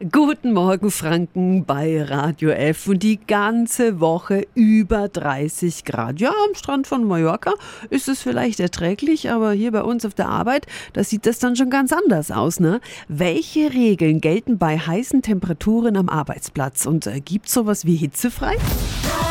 Guten Morgen Franken bei Radio F und die ganze Woche über 30 Grad. Ja, am Strand von Mallorca ist es vielleicht erträglich, aber hier bei uns auf der Arbeit, da sieht das dann schon ganz anders aus, ne? Welche Regeln gelten bei heißen Temperaturen am Arbeitsplatz und äh, gibt sowas wie hitzefrei?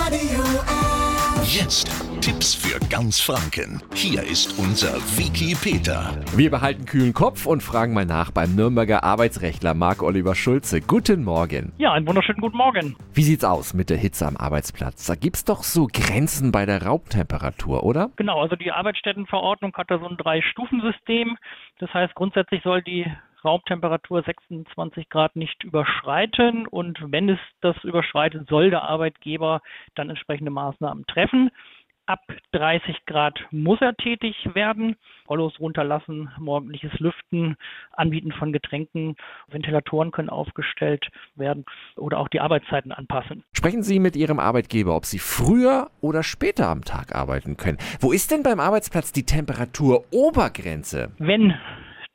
Radio F. Jetzt Tipps für ganz Franken. Hier ist unser Wiki Peter. Wir behalten kühlen Kopf und fragen mal nach beim Nürnberger Arbeitsrechtler Marc-Oliver Schulze. Guten Morgen. Ja, einen wunderschönen guten Morgen. Wie sieht's aus mit der Hitze am Arbeitsplatz? Da gibt's doch so Grenzen bei der Raumtemperatur, oder? Genau, also die Arbeitsstättenverordnung hat da so ein Drei-Stufen-System. Das heißt, grundsätzlich soll die Raumtemperatur 26 Grad nicht überschreiten und wenn es das überschreitet, soll der Arbeitgeber dann entsprechende Maßnahmen treffen. Ab 30 Grad muss er tätig werden. Rollos runterlassen, morgendliches Lüften, Anbieten von Getränken, Ventilatoren können aufgestellt werden oder auch die Arbeitszeiten anpassen. Sprechen Sie mit Ihrem Arbeitgeber, ob Sie früher oder später am Tag arbeiten können. Wo ist denn beim Arbeitsplatz die Temperaturobergrenze? Wenn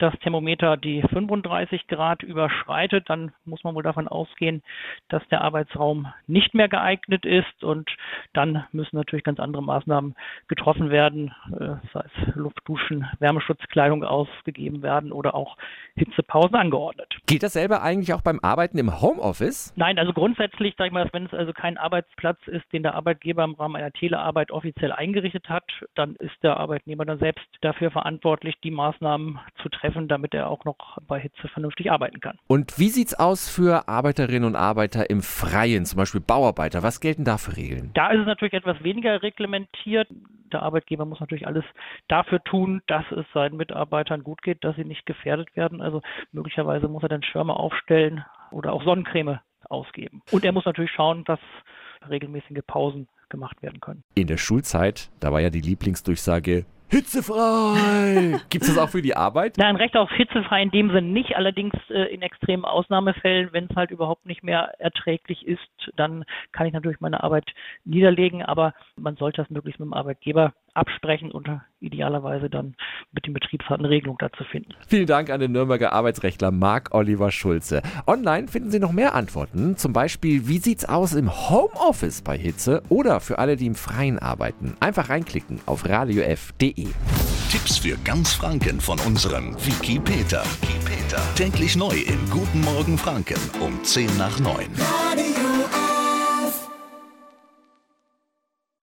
das Thermometer die 35 Grad überschreitet, dann muss man wohl davon ausgehen, dass der Arbeitsraum nicht mehr geeignet ist und dann müssen natürlich ganz andere Maßnahmen getroffen werden, äh, sei es Luftduschen, Wärmeschutzkleidung ausgegeben werden oder auch Hitzepausen angeordnet. Gilt das selber eigentlich auch beim Arbeiten im Homeoffice? Nein, also grundsätzlich, sag ich mal, wenn es also kein Arbeitsplatz ist, den der Arbeitgeber im Rahmen einer Telearbeit offiziell eingerichtet hat, dann ist der Arbeitnehmer dann selbst dafür verantwortlich, die Maßnahmen zu treffen, damit er auch noch bei Hitze vernünftig arbeiten kann. Und wie sieht's aus für Arbeiterinnen und Arbeiter im Freien, zum Beispiel Bauarbeiter? Was gelten da für Regeln? Da ist es natürlich etwas weniger reglementiert. Der Arbeitgeber muss natürlich alles dafür tun, dass es seinen Mitarbeitern gut geht, dass sie nicht gefährdet werden. Also möglicherweise muss er dann Schirme aufstellen oder auch Sonnencreme ausgeben. Und er muss natürlich schauen, dass regelmäßige Pausen gemacht werden können. In der Schulzeit, da war ja die Lieblingsdurchsage hitzefrei. Gibt es das auch für die Arbeit? Nein, Recht auf hitzefrei in dem Sinne nicht. Allerdings äh, in extremen Ausnahmefällen, wenn es halt überhaupt nicht mehr erträglich ist, dann kann ich natürlich meine Arbeit niederlegen. Aber man sollte das möglichst mit dem Arbeitgeber absprechen und idealerweise dann mit dem Betriebsrat eine Regelung dazu finden. Vielen Dank an den Nürnberger Arbeitsrechtler Marc-Oliver Schulze. Online finden Sie noch mehr Antworten. Zum Beispiel, wie sieht's aus im Homeoffice bei Hitze oder für alle, die im Freien arbeiten. Einfach reinklicken auf radiof.de. Tipps für ganz Franken von unserem Wiki Peter. Wiki Peter. Täglich neu im Guten Morgen Franken um 10 nach 9. Radio